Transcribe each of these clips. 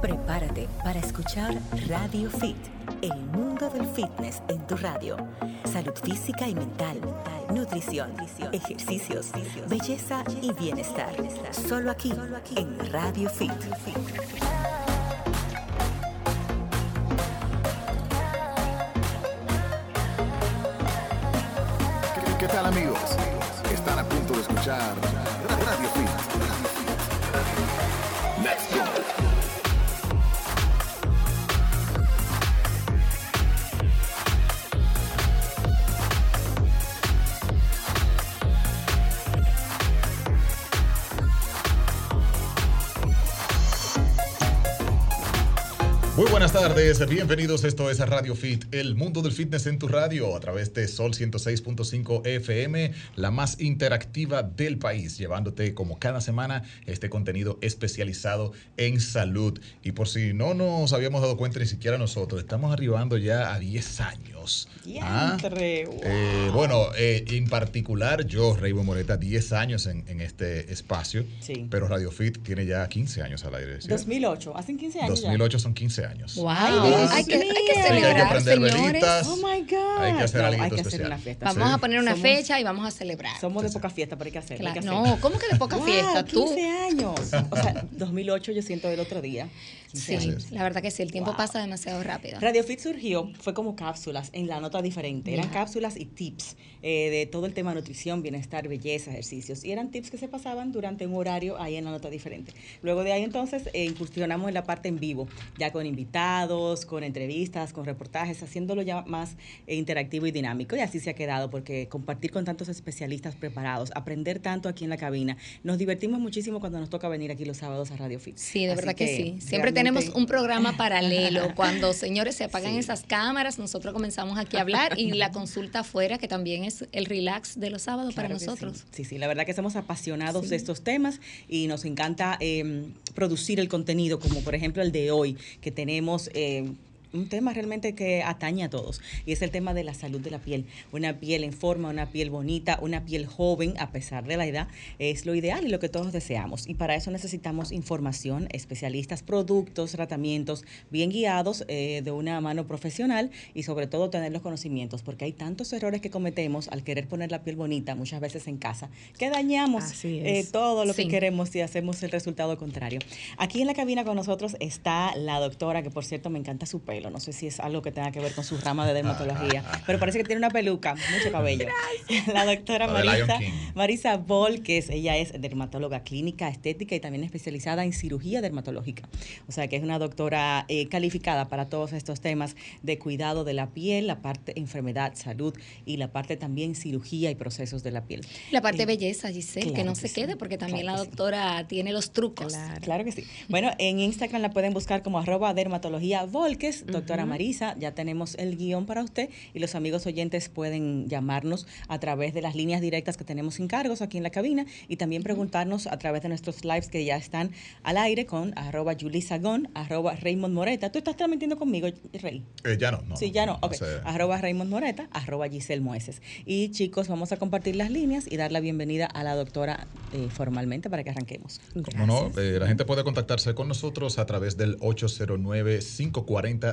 Prepárate para escuchar Radio Fit, el mundo del fitness en tu radio. Salud física y mental, nutrición, ejercicios, belleza y bienestar. Solo aquí, en Radio Fit. Tardes, bienvenidos. Esto es Radio Fit, el mundo del fitness en tu radio, a través de Sol 106.5 FM, la más interactiva del país, llevándote como cada semana este contenido especializado en salud. Y por si no nos habíamos dado cuenta ni siquiera nosotros, estamos arribando ya a 10 años. ¿Ah? Wow. Eh, bueno, eh, en particular yo, Raymond Moreta, 10 años en, en este espacio, Sí. pero Radio Fit tiene ya 15 años al aire. ¿sí? 2008, hacen 15 años 2008 son 15 años. Wow, Ay, Dios hay, que, hay que mío. Hay que celebrar, prender señores. velitas. Oh my God. Hay que hacer No, algo hay que hacer especial. una fiesta. Vamos Sí. a poner una Somos- fecha y vamos a celebrar. Somos de poca fiesta, pero hay que hacerlo. hay que hacerlo. No, ¿cómo que de poca Wow, fiesta? 15 Tú. años. O sea, 2008 yo siento el otro día. 15 Sí, años. la verdad que sí, el tiempo Wow. pasa demasiado rápido. Radio Fit surgió, fue como cápsulas en la nota diferente. Eran cápsulas y tips eh, de todo el tema nutrición, bienestar, belleza, ejercicios. Y eran tips que se pasaban durante un horario ahí en la nota diferente. Luego de ahí entonces eh, incursionamos en la parte en vivo, ya con invitados, con entrevistas, con reportajes, haciéndolo ya más eh, interactivo y dinámico. Y así se ha quedado, porque compartir con tantos especialistas preparados, aprender tanto aquí en la cabina. Nos divertimos muchísimo cuando nos toca venir aquí los sábados a Radio Fit. Sí, de Así verdad que, sí. Siempre realmente- tenemos un programa paralelo. Cuando, señores, se apagan Sí. esas cámaras, nosotros comenzamos aquí a hablar y la consulta afuera, que también es el relax de los sábados para Claro nosotros. Sí. sí, sí, la verdad que somos apasionados Sí. de estos temas y nos encanta eh, producir el contenido, como por ejemplo el de hoy, que tenemos... eh, eh, un tema realmente que atañe a todos y es el tema de la salud de la piel. Una piel en forma, una piel bonita, una piel joven a pesar de la edad es lo ideal y lo que todos deseamos. Y para eso necesitamos información, especialistas, productos, tratamientos bien guiados eh, de una mano profesional y sobre todo tener los conocimientos porque hay tantos errores que cometemos al querer poner la piel bonita muchas veces en casa que dañamos eh, todo lo Sí. que queremos y hacemos el resultado contrario. Aquí en la cabina con nosotros está la doctora, que por cierto me encanta su pelo. No sé si es algo que tenga que ver con su rama de dermatología, pero parece que tiene una peluca, mucho cabello. La doctora Marisa. Marisa Volques, ella es dermatóloga clínica, estética y también especializada en cirugía dermatológica. O sea que es una doctora eh, calificada para todos estos temas de cuidado de la piel, la parte enfermedad, salud y la parte también cirugía y procesos de la piel. La parte Eh, belleza, Giselle, que claro no que se sí, quede, porque también claro la sí. doctora tiene los trucos. Claro. Claro que sí. Bueno, en Instagram la pueden buscar como arroba dermatología Volques, doctora Marisa. Ya tenemos el guion para usted y los amigos oyentes pueden llamarnos a través de las líneas directas que tenemos sin cargos aquí en la cabina y también preguntarnos a través de nuestros lives que ya están al aire con arroba Sagón, arroba Raymond Moreta. ¿Tú estás transmitiendo conmigo, Rey? Eh, ya no, no. sí, ya no. Ok. sé. Arroba Raymond Moreta, arroba Giselle Mueces. Y chicos, vamos a compartir las líneas y dar la bienvenida a la doctora eh, formalmente para que arranquemos. Como no, eh, la gente puede contactarse con nosotros a través del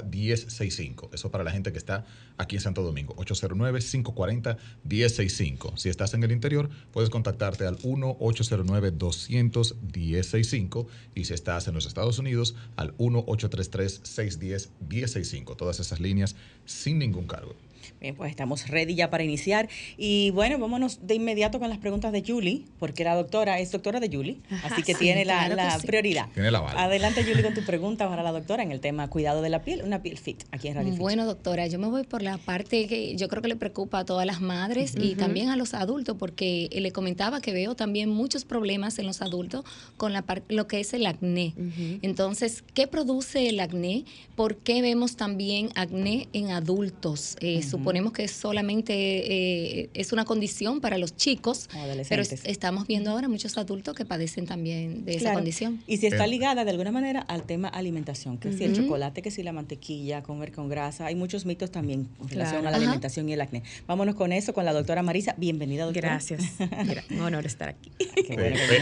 809-540-1065. Eso para la gente que está aquí en Santo Domingo. 809-540-1065. Si estás en el interior, puedes contactarte al 1-809-200-1065. Y si estás en los Estados Unidos, al 1-833-610-1065. Todas esas líneas sin ningún cargo. Bien, pues estamos ready ya para iniciar. Y bueno, vámonos de inmediato con las preguntas de Julie, porque la doctora es doctora de Julie, así que sí, tiene la, claro que la sí. prioridad. Tiene la bala. Adelante, Julie, con tu pregunta para la doctora en el tema cuidado de la piel, una piel fit, aquí en Radio Fit. Bueno, doctora, yo me voy por la parte que yo creo que le preocupa a todas las madres y también a los adultos, porque le comentaba que veo también muchos problemas en los adultos con la lo que es el acné. Entonces, ¿qué produce el acné? ¿Por qué vemos también acné en adultos? Eh, suponemos que solamente eh, es una condición para los chicos, pero estamos viendo ahora muchos adultos que padecen también de esa condición. Y si está ligada de alguna manera al tema alimentación, que si el chocolate, que si la mantequilla, comer con grasa, hay muchos mitos también en relación a la alimentación y el acné. Vámonos con eso, con la doctora Marisa. Bienvenida, doctora. Gracias. un honor estar aquí.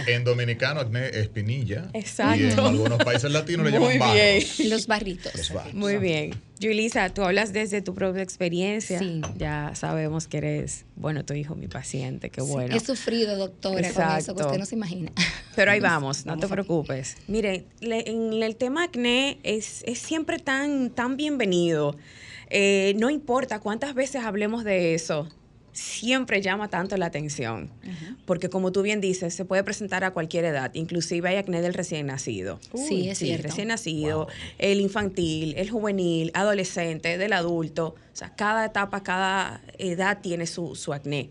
en dominicano, acné espinilla. Exacto. Y en algunos países latinos le llaman barros. Los barritos. Muy bien. Julisa, tú hablas desde tu propia experiencia. Sí. Ya sabemos que eres, bueno, tu hijo, mi paciente, qué bueno. he sufrido, doctora, con eso, que usted no se imagina. Pero ahí vamos, no te preocupes. Mire, en el tema acné es, es siempre tan, tan bienvenido. Eh, no importa cuántas veces hablemos de eso, siempre llama tanto la atención, porque como tú bien dices, se puede presentar a cualquier edad, inclusive hay acné del recién nacido. sí, es cierto. recién nacido, el infantil, el juvenil, adolescente, del adulto, o sea, cada etapa, cada edad tiene su, su acné.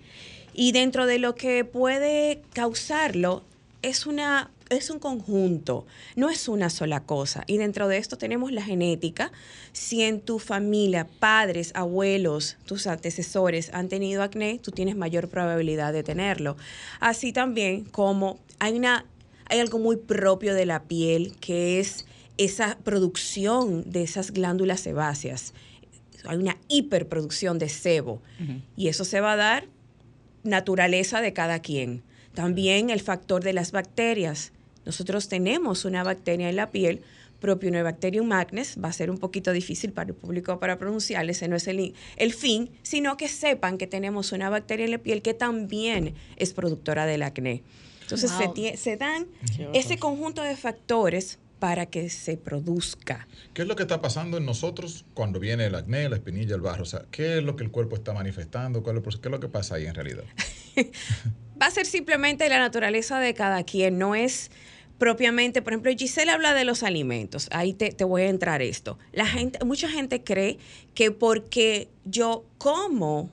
Y dentro de lo que puede causarlo, es una es un conjunto, no es una sola cosa. Y dentro de esto tenemos la genética. Si en tu familia, padres, abuelos, tus antecesores han tenido acné, tú tienes mayor probabilidad de tenerlo. Así también como hay una hay algo muy propio de la piel que es esa producción de esas glándulas sebáceas. Hay una hiperproducción de sebo y eso se va a dar naturaleza de cada quien. También el factor de las bacterias. Nosotros tenemos una bacteria en la piel, Propionobacterium magnes, va a ser un poquito difícil para el público para pronunciar, ese no es el, el fin, sino que sepan que tenemos una bacteria en la piel que también es productora del acné. Entonces se, dan ese conjunto de factores para que se produzca. ¿Qué es lo que está pasando en nosotros cuando viene el acné, la espinilla, el barro? O sea, ¿qué es lo que el cuerpo está manifestando? ¿Qué es lo que pasa ahí en realidad? va a ser simplemente la naturaleza de cada quien, no es propiamente, por ejemplo, Giselle habla de los alimentos, ahí te, voy a entrar esto. La gente, mucha gente cree que porque yo como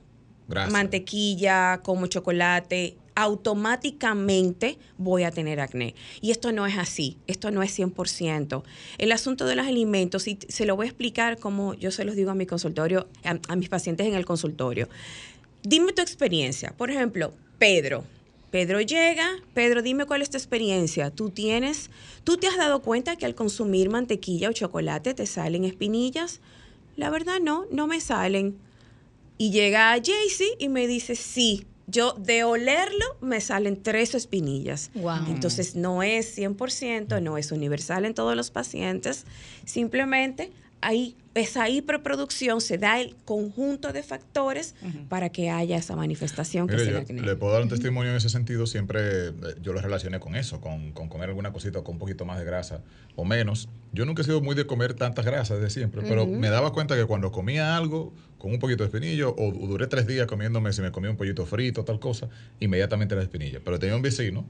mantequilla, como chocolate, automáticamente voy a tener acné. Y esto no es así, esto no es 100%. El asunto de los alimentos, y se lo voy a explicar como yo se los digo a mi consultorio, a mis pacientes en el consultorio. Dime tu experiencia. Por ejemplo, Pedro, Pedro llega, Pedro, dime cuál es tu experiencia. ¿Tú tienes, tú te has dado cuenta que al consumir mantequilla o chocolate te salen espinillas? La verdad no, no me salen. Y llega Jaycee y me dice, sí, yo de olerlo me salen tres espinillas. Entonces no es 100%, no es universal en todos los pacientes. Simplemente hay esa hiperproducción se da el conjunto de factores para que haya esa manifestación que se yo, Le puedo dar un testimonio en ese sentido, siempre eh, yo lo relacioné con eso, con, comer alguna cosita con un poquito más de grasa o menos. Yo nunca he sido muy de comer tantas grasas de siempre, pero me daba cuenta que cuando comía algo con un poquito de espinillo, o, duré tres días comiéndome, si me comía un pollito frito, tal cosa, inmediatamente la espinilla. Pero tenía un vecino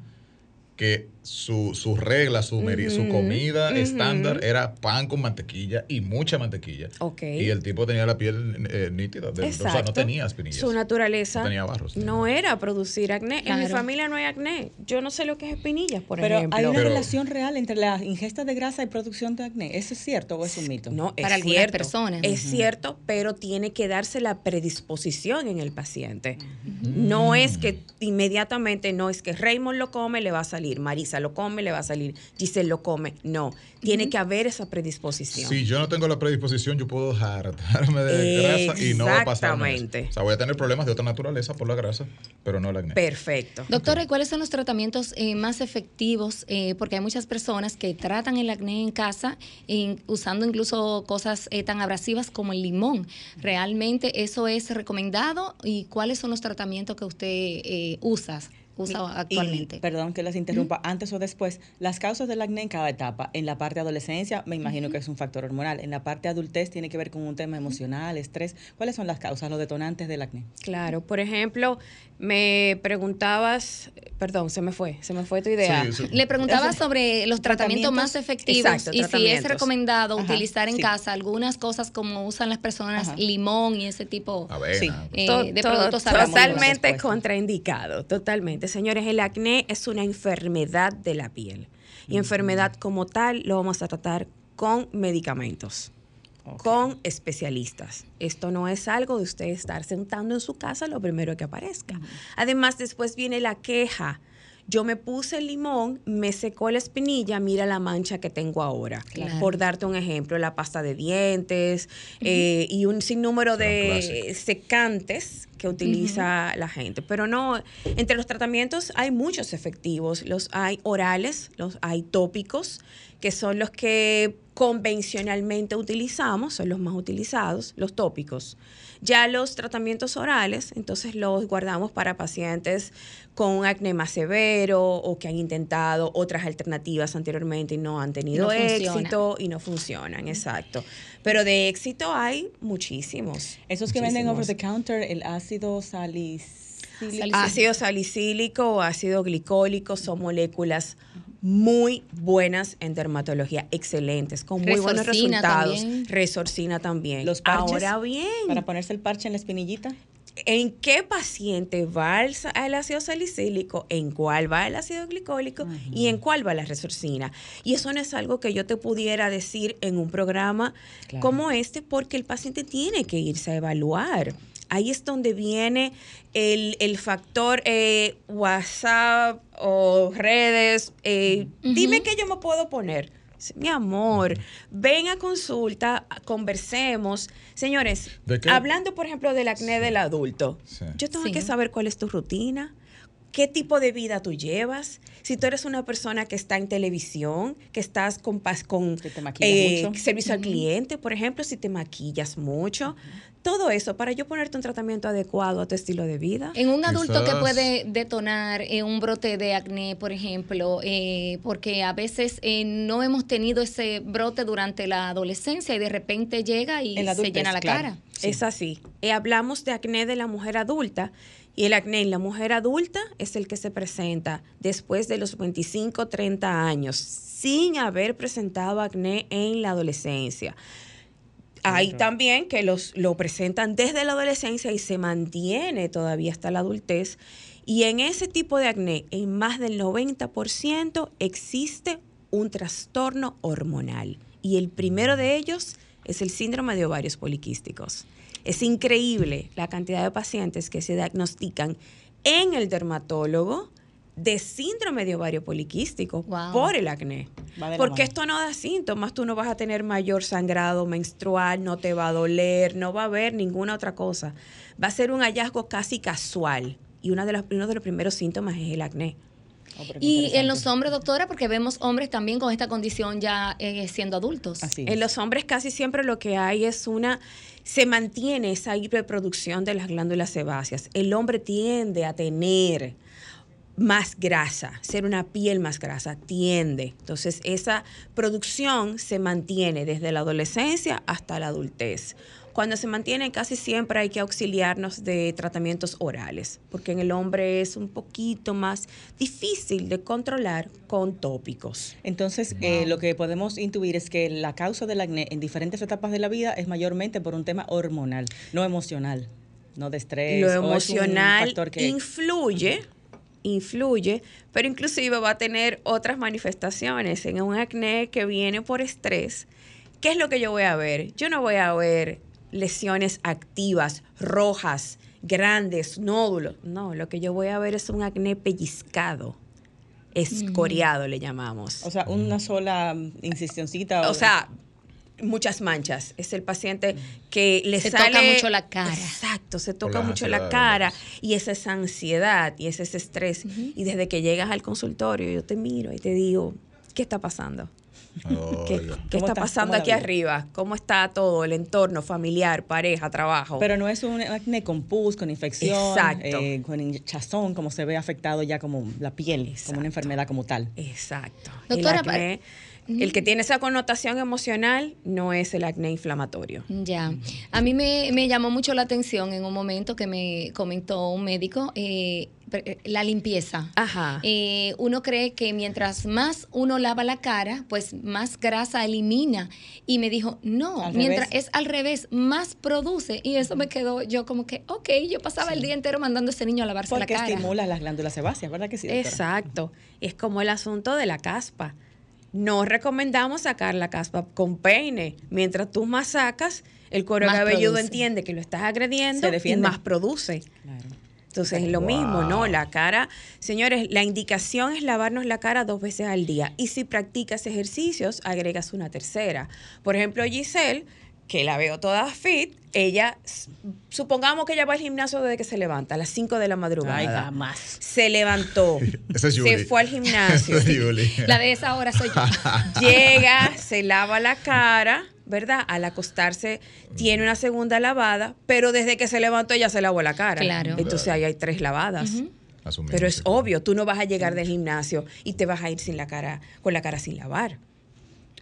que su, su regla, su, su comida estándar era pan con mantequilla y mucha mantequilla. Y el tipo tenía la piel eh, nítida, o sea, no tenía espinillas. Su naturaleza no, tenía barros, no era producir acné. En mi familia no hay acné. Yo no sé lo que es espinillas, por ejemplo. Pero hay una relación real entre la ingesta de grasa y producción de acné. ¿Eso es cierto o es un mito? No, es Para cierto. personas. Es cierto, pero tiene que darse la predisposición en el paciente. No es que inmediatamente, no es que Raymond lo come, le va a salir Marisa lo come, le va a salir, Giselle lo come. No, tiene que haber esa predisposición. Si yo no tengo la predisposición, yo puedo hartarme de grasa y no va a pasar. Exactamente. O sea, voy a tener problemas de otra naturaleza por la grasa, pero no la acné. Perfecto. Doctora, ¿y cuáles son los tratamientos eh, más efectivos? Eh, porque hay muchas personas que tratan el acné en casa usando incluso cosas eh, tan abrasivas como el limón. ¿Realmente eso es recomendado? ¿Y cuáles son los tratamientos que usted usa? Usa actualmente. perdón que las interrumpa, antes o después, las causas del acné en cada etapa. En la parte adolescencia, me imagino que es un factor hormonal. En la parte adultez, tiene que ver con un tema emocional, estrés. ¿Cuáles son las causas, los detonantes del acné? Claro, por ejemplo, me preguntabas, perdón, se me fue, se me fue tu idea. Le preguntaba sobre los tratamientos, más efectivos y si es recomendado utilizar en casa algunas cosas como usan las personas, limón y ese tipo eh, de productos Totalmente contraindicado, totalmente. Señores, el acné es una enfermedad de la piel y enfermedad como tal lo vamos a tratar con medicamentos. con especialistas. Esto no es algo de usted estar sentando en su casa lo primero que aparezca. Además, después viene la queja. Yo me puse el limón, me secó la espinilla, mira la mancha que tengo ahora. Claro. Por darte un ejemplo, la pasta de dientes eh, y un sinnúmero Son de clásicos. secantes que utiliza la gente. Pero no, entre los tratamientos hay muchos efectivos. Los hay orales, los hay tópicos, que son los que convencionalmente utilizamos, son los más utilizados, los tópicos. Ya los tratamientos orales, entonces los guardamos para pacientes con un acné más severo o que han intentado otras alternativas anteriormente y no han tenido no funciona. éxito y no funcionan, exacto. Pero de éxito hay muchísimos. Esos que venden over the counter, el ácido salicílico. Salic- Ácido salicílico o ácido glicólico son moléculas muy buenas en dermatología, excelentes, con muy buenos resultados. también. Resorcina también. Los parches. Ahora bien, Para ponerse el parche en la espinillita. ¿En qué paciente va el, ácido salicílico? ¿En cuál va el ácido glicólico? ¿Y en cuál va la resorcina? Y eso no es algo que yo te pudiera decir en un programa Claro. como este, porque el paciente tiene que irse a evaluar. Ahí es donde viene el, el factor eh, WhatsApp o redes. eh, Dime qué yo me puedo poner. Mi amor, ven a consulta, conversemos. Señores, hablando por ejemplo del acné del adulto, Sí. yo tengo Sí. que saber cuál es tu rutina, qué tipo de vida tú llevas. Si tú eres una persona que está en televisión, que estás con, pas- con Que te maquillas mucho. servicio al cliente, por ejemplo, si te maquillas mucho, todo eso para yo ponerte un tratamiento adecuado a tu estilo de vida. En un adulto que puede detonar eh, un brote de acné, por ejemplo, eh, porque a veces eh, no hemos tenido ese brote durante la adolescencia y de repente llega y se llena la claro. cara. Sí. Es así. Eh, hablamos de acné de la mujer adulta y el acné en la mujer adulta es el que se presenta después de los 25, 30 años sin haber presentado acné en la adolescencia. Hay también que los, lo presentan desde la adolescencia y se mantiene todavía hasta la adultez. Y en ese tipo de acné, en más del 90% existe un trastorno hormonal. Y el primero de ellos es el síndrome de ovarios poliquísticos. Es increíble la cantidad de pacientes que se diagnostican en el dermatólogo de síndrome de ovario poliquístico Wow. por el acné. Porque esto no da síntomas, tú no vas a tener mayor sangrado menstrual, no te va a doler, no va a haber ninguna otra cosa. Va a ser un hallazgo casi casual y una de las- uno de los primeros síntomas es el acné. Oh, Y en los hombres, doctora, porque vemos hombres también con esta condición ya eh, siendo adultos. Así En los hombres casi siempre lo que hay es una, se mantiene esa hiperproducción de las glándulas sebáceas. El hombre tiende a tener más grasa, ser una piel más grasa, tiende. Entonces esa producción se mantiene desde la adolescencia hasta la adultez. Cuando se mantiene casi siempre hay que auxiliarnos de tratamientos orales, porque en el hombre es un poquito más difícil de controlar con tópicos. Entonces, eh, lo que podemos intuir es que la causa del acné en diferentes etapas de la vida es mayormente por un tema hormonal, no emocional, no de estrés. lo es emocional que- influye, influye, pero inclusive va a tener otras manifestaciones en un acné que viene por estrés. ¿Qué es lo que yo voy a ver? Yo no voy a ver lesiones activas, rojas, grandes, nódulos. No, lo que yo voy a ver es un acné pellizcado, escoriado le llamamos. O sea, una sola mm, incisioncita. O sea, muchas manchas. Es el paciente que le Se sale toca mucho la cara. Exacto, se toca mucho la cara y esa es ansiedad y ese es estrés. Y desde que llegas al consultorio, yo te miro y te digo, ¿qué está pasando? ¿Qué, Oiga. qué ¿Cómo está está? pasando ¿Cómo la aquí vida? arriba? ¿Cómo está todo el entorno familiar, pareja, trabajo? Pero no es un acné con pus, con infección, Exacto. eh, con hinchazón, como se ve afectado ya como la piel, como Exacto. una enfermedad como tal. Exacto. Doctora, el, acné, el que tiene esa connotación emocional no es el acné inflamatorio. Ya. A mí me, me llamó mucho la atención en un momento que me comentó un médico eh, eh, la limpieza. Ajá. Eh, uno cree que mientras más uno lava la cara, pues más grasa elimina. Y me dijo, no, Al mientras revés. es al revés, más produce. Y eso me quedó yo como que, ok, yo pasaba el día entero mandando a ese niño a lavarse Porque la cara. estimula las glándulas sebáceas, ¿verdad que sí? doctora? Exacto. Es como el asunto de la caspa. No recomendamos sacar la caspa con peine. Mientras tú más sacas, el cuero Más cabelludo produce. entiende que lo estás agrediendo Se y más produce. Claro. Entonces es lo mismo, ¿no? La cara, señores, la indicación es lavarnos la cara dos veces al día. Y si practicas ejercicios, agregas una tercera. Por ejemplo, Giselle, que la veo toda fit, ella, supongamos que ella va al gimnasio desde que se levanta, a las 5 de la madrugada. Ay, jamás. Se levantó, Esa es se Julie. fue al gimnasio, Esa es Julie. La de esa hora soy yo. llega, se lava la cara, ¿verdad? Al acostarse tiene una segunda lavada, pero desde que se levantó ella se lavó la cara. Claro. Entonces ahí hay tres lavadas. Pero es sí. obvio, tú no vas a llegar del gimnasio y te vas a ir sin la cara, con la cara sin lavar.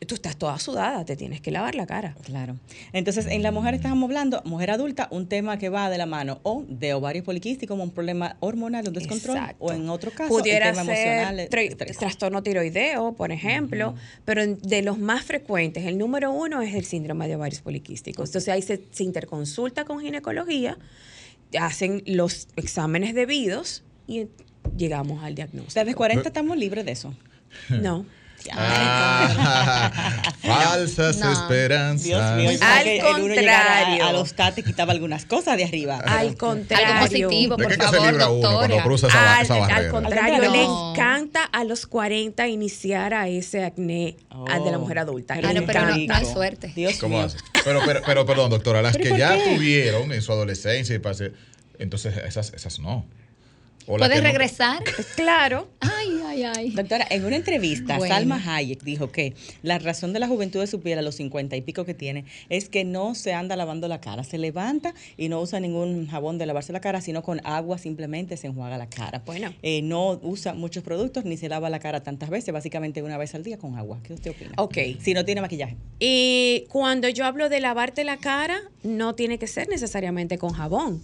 Tú estás toda sudada, te tienes que lavar la cara. Claro. Entonces, en la mujer estábamos hablando, mujer adulta, un tema que va de la mano o de ovarios poliquísticos, como un problema hormonal, un descontrol, Exacto. o en otro caso, Pudiera el tema ser emocional, trastorno tiroideo, por ejemplo, pero de los más frecuentes, el número uno es el síndrome de ovarios poliquísticos. Entonces ahí se, se interconsulta con ginecología, hacen los exámenes debidos y llegamos al diagnóstico. Desde 40 estamos libres de eso. No. Ah, falsas No. esperanzas. Dios mío, Al contrario. a, a los tates y quitaba algunas cosas de arriba. Al contrario. Algo positivo, ¿De por qué que se favor, libra uno cuando doctora. cruza esa, Al, esa al contrario, No. le encanta a los 40 iniciar a ese acné al de la mujer adulta. Oh, Ah, no, pero no, no hay suerte. Dios ¿Cómo mío. hace? Pero, pero, pero, perdón, doctora, las ¿Pero que ya qué? tuvieron en su adolescencia y pase, entonces esas, esas no. O las ¿Puedes no- regresar? Claro. Ay, ay, ay. Doctora, en una entrevista, Bueno. Salma Hayek dijo que la razón de la juventud de su piel a los 50 y pico que tiene es que no se anda lavando la cara. Se levanta y no usa ningún jabón de lavarse la cara, sino con agua simplemente se enjuaga la cara. Bueno. Eh, no usa muchos productos ni se lava la cara tantas veces, básicamente una vez al día con agua. ¿Qué usted opina? Ok. Si no tiene maquillaje. Y cuando yo hablo de lavarte la cara, no tiene que ser necesariamente con jabón.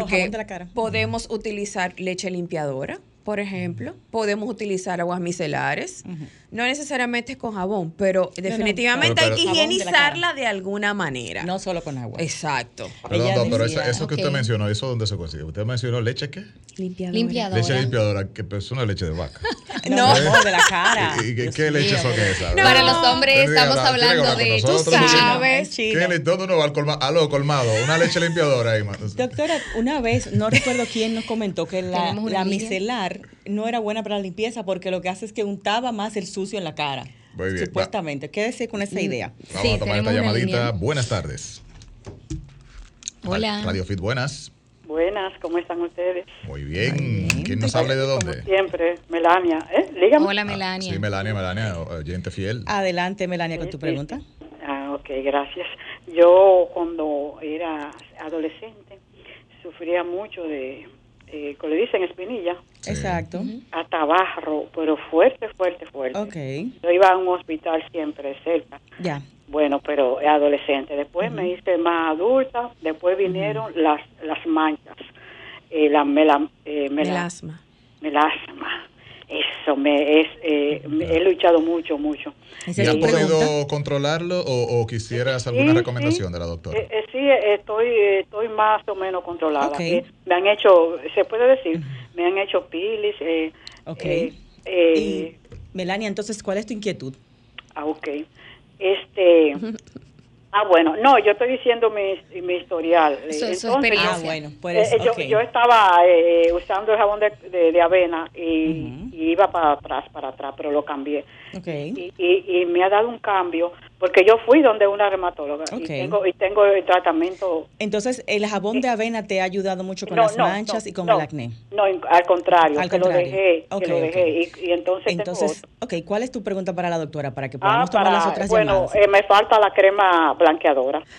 Porque la cara. podemos utilizar leche limpiadora, por ejemplo. Podemos utilizar aguas micelares. No necesariamente es con jabón, pero definitivamente Pero- hay que pero- higienizarla de alguna manera. No solo con agua. Exacto. Perdón, decía- eso, que usted mencionó, ¿eso dónde se consigue? Usted mencionó leche qué? Limpiadora. Limpiadora. Leche limpiadora, que es una leche de vaca. No, de la cara. ¿Y, y qué, leche mío. son esas? No. Para los hombres estamos hablando de... Tú nosotros, sabes. chino. sabes. Chino. ¿Qué le- ¿Dónde uno va al colmado? A lo colmado, una leche limpiadora ahí, man. Doctora, una vez, no recuerdo quién nos comentó que la, micelar no era buena para la limpieza porque lo que hace es que untaba más el sucio en la cara. Muy bien, Supuestamente. Quédese con esa idea. Vamos Sí, a tomar esta llamadita. Buenas tardes. Hola. Radio Fit, buenas. Buenas, ¿cómo están ustedes? Muy bien. ¿Quién nos habla de dónde? Siempre, Melania. ¿Eh? Dígame. Hola, Ah, Melania. Sí, Melania, Melania, oyente fiel. Adelante, Melania, con tu pregunta. Ah, ok, gracias. Yo cuando era adolescente sufría mucho de, eh, como le dicen, espinilla, Sí. Exacto. hasta barro, pero fuerte, fuerte, fuerte. Ok. Yo iba a un hospital siempre cerca. Ya. Bueno, pero adolescente. Después me hice más adulta. Después vinieron las las manchas, eh, la mela, eh, mela- Melasma. melasma. Eso me es, eh, me- he luchado mucho, mucho. ¿Y has podido controlarlo o, o quisieras alguna sí. recomendación de la doctora? Eh, eh, sí, eh, estoy, estoy más o menos controlada. Eh, me han hecho, se puede decir, me han hecho pilis. Eh, Ok. eh, eh, Y, Melania, entonces, ¿cuál es tu inquietud? ah, ok. Este. Ah, bueno, no, yo estoy diciendo mi, mi historial. Su- su Entonces, experiencia. Ah, bueno, Eh, pues, eh, yo, yo estaba eh, usando el jabón de, de- de avena y, y iba para atrás, para atrás, pero lo cambié. Ok. Y, y, y me ha dado un cambio porque yo fui donde una reumatóloga Ok. y tengo y tengo el tratamiento Entonces, el jabón de avena te ha ayudado mucho con No, las no, manchas no, y con no, el acné. No, al contrario, Al que contrario. lo dejé, Ok, que lo ok. dejé y, y entonces, tengo Entonces, otro. ok, ¿cuál es tu pregunta para la doctora? Para que Ah, podamos tomar para- las otras bueno, llamadas. eh, me falta la crema blanqueadora.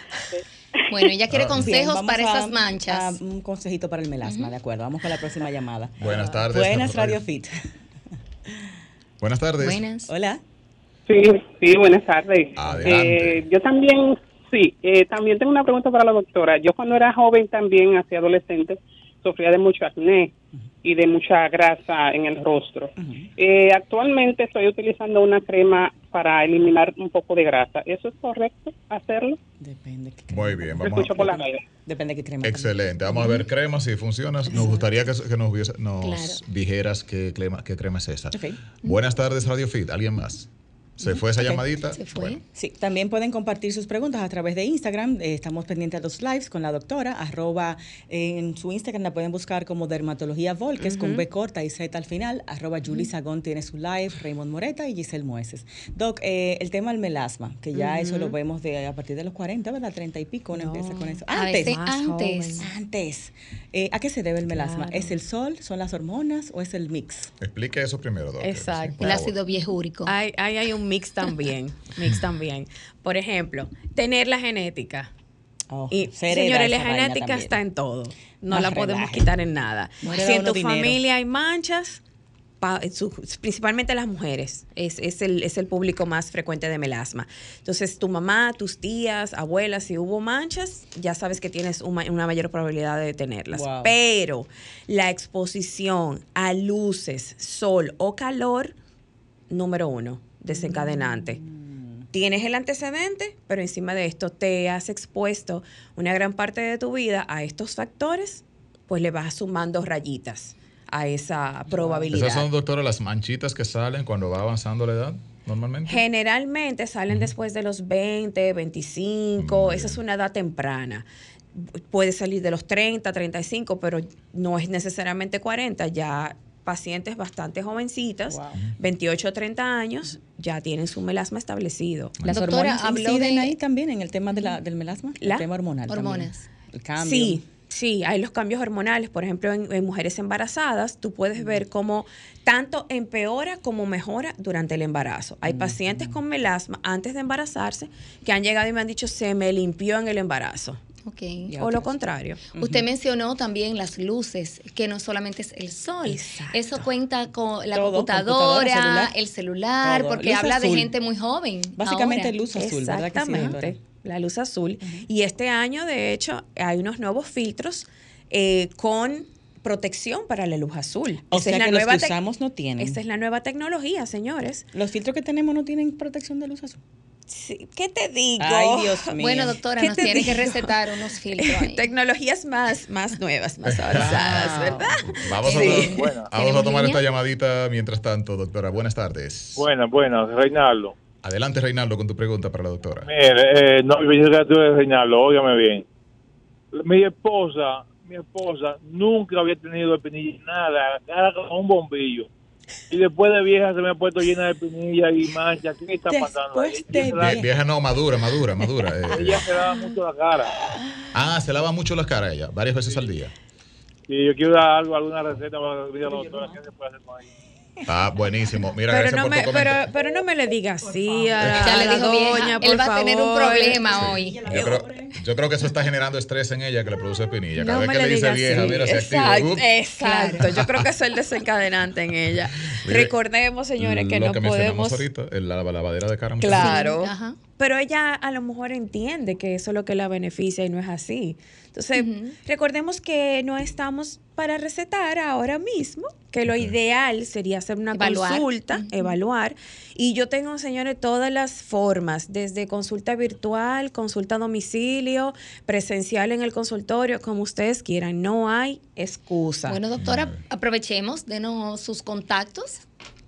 Bueno, ella quiere Ah. Bien, consejos vamos para a- esas manchas. a un consejito para el melasma, de acuerdo. Vamos con la próxima llamada. Buenas tardes. Buenas, Radio Fit. Buenas tardes. Buenas. Hola. Sí, sí, buenas tardes. Adelante. Eh, yo también, sí, eh, también tengo una pregunta para la doctora. Yo cuando era joven también, hacia adolescente, sufría de mucho acné y de mucha grasa en el rostro. Eh, actualmente estoy utilizando una crema para eliminar un poco de grasa. ¿Eso es correcto hacerlo? Depende. qué crema. Muy bien, vamos escucho por la a... radio. Depende qué crema. Excelente. Vamos a ver crema, si funciona. Nos gustaría que, que nos, hubiese- nos Claro. dijeras qué crema, qué crema es esa. Buenas tardes, Radio Fit. ¿Alguien más? Se fue esa llamadita. Se fue. Bueno, Sí, también pueden compartir sus preguntas a través de Instagram. Eh, estamos pendientes de los lives con la doctora. Arroba eh, en su Instagram la pueden buscar como Dermatología Volques con B corta y Z al final. Arroba Julie Sagón tiene su live, Raymond Moreta y Giselle Mueces. Doc, eh, el tema del melasma, que ya eso lo vemos de a partir de los 40, ¿verdad? 30 y pico uno No. empieza con eso. Antes. antes. joven. Antes. Eh, ¿A qué se debe el melasma? Claro. ¿Es el sol? ¿Son las hormonas? ¿O es el mix? explique eso primero, doctor. Exacto. Sí, El favor. ácido viejúrico. Hay, hay, hay un mix también, mix también. Por ejemplo, tener la genética. Oh, Y se hereda señores, la genética también. está en todo. No la podemos relaje. quitar en nada. Si en tu dinero. familia hay manchas, pa- su- principalmente las mujeres, es, es el, es el público más frecuente de melasma. Entonces, tu mamá, tus tías, abuelas, si hubo manchas, ya sabes que tienes una, una mayor probabilidad de tenerlas. Wow. Pero la exposición a luces, sol o calor, número uno, desencadenante. Tienes el antecedente, pero encima de esto te has expuesto una gran parte de tu vida a estos factores, pues le vas sumando rayitas a esa probabilidad. Esas son, doctora, las manchitas que salen cuando va avanzando la edad, normalmente. Generalmente salen después de los 20, 25, esa es una edad temprana. Puede salir de los 30, 35, pero no es necesariamente 40, ya pacientes bastante jovencitas, Wow. 28 30 años, ya tienen su melasma establecido. ¿Las Doctora, hormonas habló inciden de- ahí también en el tema de la, del melasma? ¿La? El tema hormonal también. Hormonas. El cambio. Sí, sí, hay los cambios hormonales. Por ejemplo, en, en mujeres embarazadas, tú puedes ver cómo tanto empeora como mejora durante el embarazo. Hay pacientes con melasma antes de embarazarse que han llegado y me han dicho, se me limpió en el embarazo. O lo contrario. Usted mencionó también las luces, que no solamente es el sol. Exacto. Eso cuenta con la Todo, computadora, computadora, celular. el celular, Todo. porque Luz habla de gente muy joven. Básicamente ahora. luz azul, ¿verdad que sí? Exactamente, la luz azul. Y este año, de hecho, hay unos nuevos filtros eh, con protección para la luz azul. O Esa sea es la que los que usamos no tienen. Esta es la nueva tecnología, señores. Los filtros que tenemos no tienen protección de luz azul. Sí, ¿Qué te digo? Ay, Dios mío. Bueno, doctora, ¿Qué nos tiene que recetar unos filtros ahí. Tecnologías más, más nuevas, más avanzadas, ¿verdad? Vamos, Sí. a, Bueno. vamos a ¿Tenemos tomar línea? esta llamadita mientras tanto, doctora. Buenas tardes. Buenas, buenas, Reinaldo. Adelante, Reinaldo, con tu pregunta para la doctora. Mire, eh, no, yo pensé que tú eres Reinaldo, óigame bien. Mi esposa, mi esposa nunca había tenido nada, cara como un bombillo. Y después de vieja se me ha puesto llena de espinilla y manchas. ¿Qué está pasando ahí? Vie- Vieja no, madura, madura, madura. eh. Ella se lava mucho la cara. Ah, se lava mucho la cara ella, varias veces al día. Y yo quiero dar algo, alguna receta para la doctora qué se puede hacer con ella. Ah, buenísimo. Mira, Pero gracias no, por me, tu pero, pero no me le diga así a, Ya a le la dijo doña, por él va a tener un problema hoy. Yo creo, yo creo que eso está generando estrés en ella que le produce espinilla. Cada No vez me que le le dice vieja, así. mira, se activa. Exacto, Up. exacto. Yo creo que eso es el desencadenante en ella. Mire, Recordemos, señores, que lo no que podemos... ahorita, el- la lavadera de cara. Claro. Sí, ajá. Pero ella a lo mejor entiende que eso es lo que la beneficia y no es así. Entonces, recordemos que no estamos para recetar ahora mismo, que lo ideal sería hacer una Evaluar. consulta, evaluar. Y yo tengo, señores, todas las formas, desde consulta virtual, consulta a domicilio, presencial en el consultorio, como ustedes quieran. No hay excusa. Bueno, doctora, aprovechemos, denos sus contactos.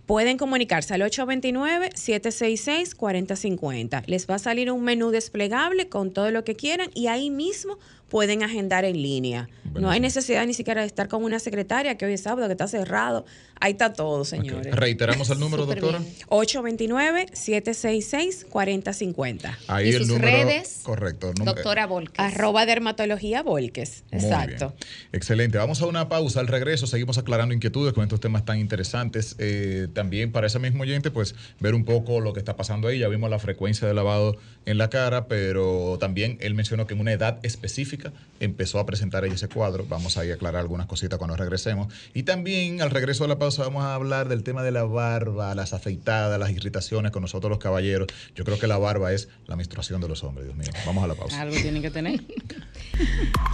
Pueden comunicarse al 829-766-4050. Les va a salir un menú desplegable con todo lo que quieran y ahí mismo pueden agendar en línea. No hay necesidad ni siquiera de estar con una secretaria que hoy es sábado, que está cerrado. Ahí está todo, señores. Reiteramos el número, doctora. bien. 829-766-4050. Ahí Y el sus número. redes, Correcto. el número- Doctora Volques. Arroba dermatología Volques. Muy Exacto. bien. Excelente. Vamos a una pausa. Al regreso seguimos aclarando inquietudes con estos temas tan interesantes. Eh, también para ese mismo oyente, pues ver un poco lo que está pasando ahí. Ya vimos la frecuencia de lavado en la cara, pero también él mencionó que en una edad específica empezó a presentar ella ese cuadro. Vamos ahí a aclarar algunas cositas cuando regresemos. Y también al regreso de la pausa vamos a hablar del tema de la barba, las afeitadas, las irritaciones con nosotros los caballeros. Yo creo que la barba es la menstruación de los hombres, Dios mío. Vamos a la pausa. Algo tienen que tener.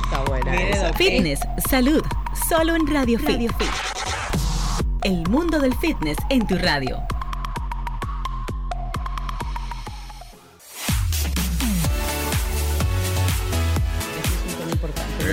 Está buena esa. Fitness, salud, solo en Radio Fit. El mundo del fitness en tu radio.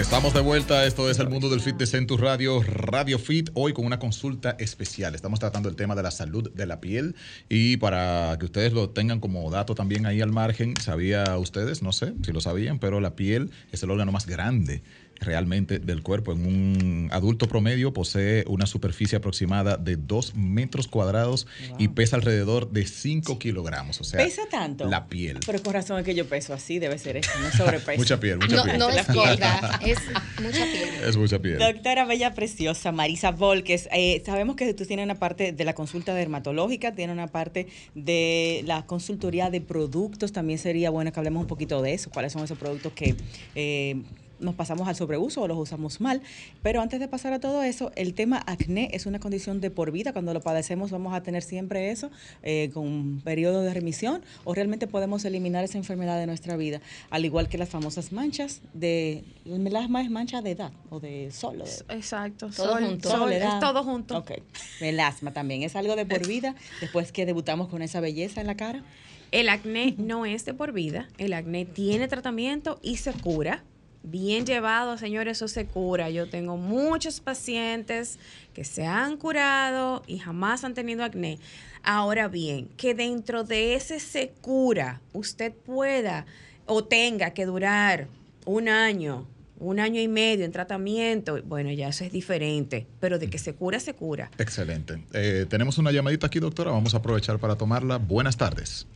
Estamos de vuelta, esto es el mundo del fitness en tu radio, Radio Fit, hoy con una consulta especial. Estamos tratando el tema de la salud de la piel y para que ustedes lo tengan como dato también ahí al margen, ¿sabía ustedes? No sé si lo sabían, pero la piel es el órgano más grande realmente del cuerpo. En un adulto promedio posee una superficie aproximada de 2 metros cuadrados y pesa alrededor de 5 kilogramos. O sea, ¿Pesa tanto? La piel. Pero con razón es que yo peso así, debe ser eso, no sobrepeso. Mucha piel, mucha No, piel. no es gorda, es mucha piel. Es mucha piel. Doctora Bella Preciosa, Marisa Volques, eh, sabemos que tú tienes una parte de la consulta dermatológica, tiene una parte de la consultoría de productos, también sería bueno que hablemos un poquito de eso, cuáles son esos productos que... eh, nos pasamos al sobreuso o los usamos mal. Pero antes de pasar a todo eso, el tema acné es una condición de por vida. Cuando lo padecemos vamos a tener siempre eso, eh, con un periodo de remisión, o realmente podemos eliminar esa enfermedad de nuestra vida, al igual que las famosas manchas de... El melasma es mancha de edad o de sol. o de- Exacto. Todo sol- junto. sol, es todo junto. Ok. Melasma también. ¿Es algo de por vida después que debutamos con esa belleza en la cara? El acné no es de por vida. El acné tiene tratamiento y se cura. Bien llevado, señores, eso se cura. Yo tengo muchos pacientes que se han curado y jamás han tenido acné. Ahora bien, que dentro de ese se cura, usted pueda o tenga que durar un año, un año y medio en tratamiento, bueno, ya eso es diferente. Pero de que se cura, se cura. Excelente. Eh, tenemos una llamadita aquí, doctora. Vamos a aprovechar para tomarla. Buenas tardes.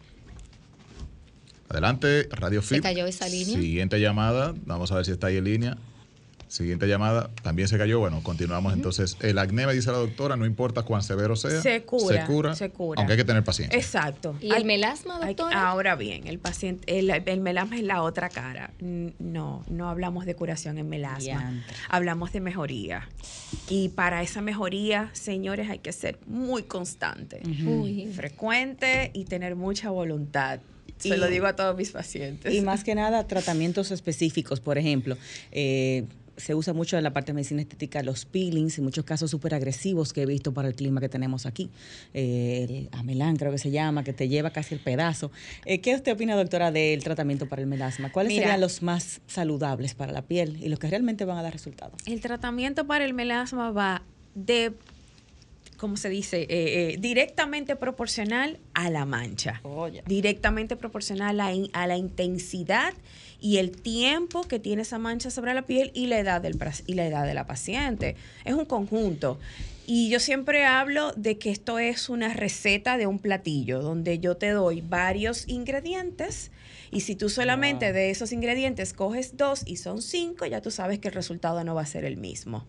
Adelante, Radio ¿Se Fit. cayó esa línea? Siguiente llamada. Vamos a ver si está ahí en línea. Siguiente llamada. También se cayó. Bueno, continuamos entonces. El acné, me dice la doctora, no importa cuán severo sea. Se cura, Se cura. se cura. Aunque hay que tener paciencia. Exacto. ¿Y el melasma, Hay- doctora? ahora bien, el paciente, el, el melasma es la otra cara. No, no hablamos de curación en melasma. Diantre. Hablamos de mejoría. Y para esa mejoría, señores, hay que ser muy constante, Uy. frecuente y tener mucha voluntad. Se Y- lo digo a todos mis pacientes. Y más que nada, tratamientos específicos. Por ejemplo, eh, se usa mucho en la parte de medicina estética los peelings, en muchos casos súper agresivos que he visto para el clima que tenemos aquí. Eh, el amelán creo que se llama, que te lleva casi el pedazo. Eh, ¿Qué usted opina, doctora, del tratamiento para el melasma? ¿Cuáles Mira. serían los más saludables para la piel y los que realmente van a dar resultados? El tratamiento para el melasma va de, ¿cómo se dice? Eh, eh, directamente proporcional a la mancha. Oh. Directamente proporcional a, a la intensidad y el tiempo que tiene esa mancha sobre la piel y la edad del y la edad de la paciente. Es un conjunto. Y yo siempre hablo de que esto es una receta de un platillo, donde yo te doy varios ingredientes y si tú solamente Wow. de esos ingredientes coges dos y son cinco, ya tú sabes que el resultado no va a ser el mismo.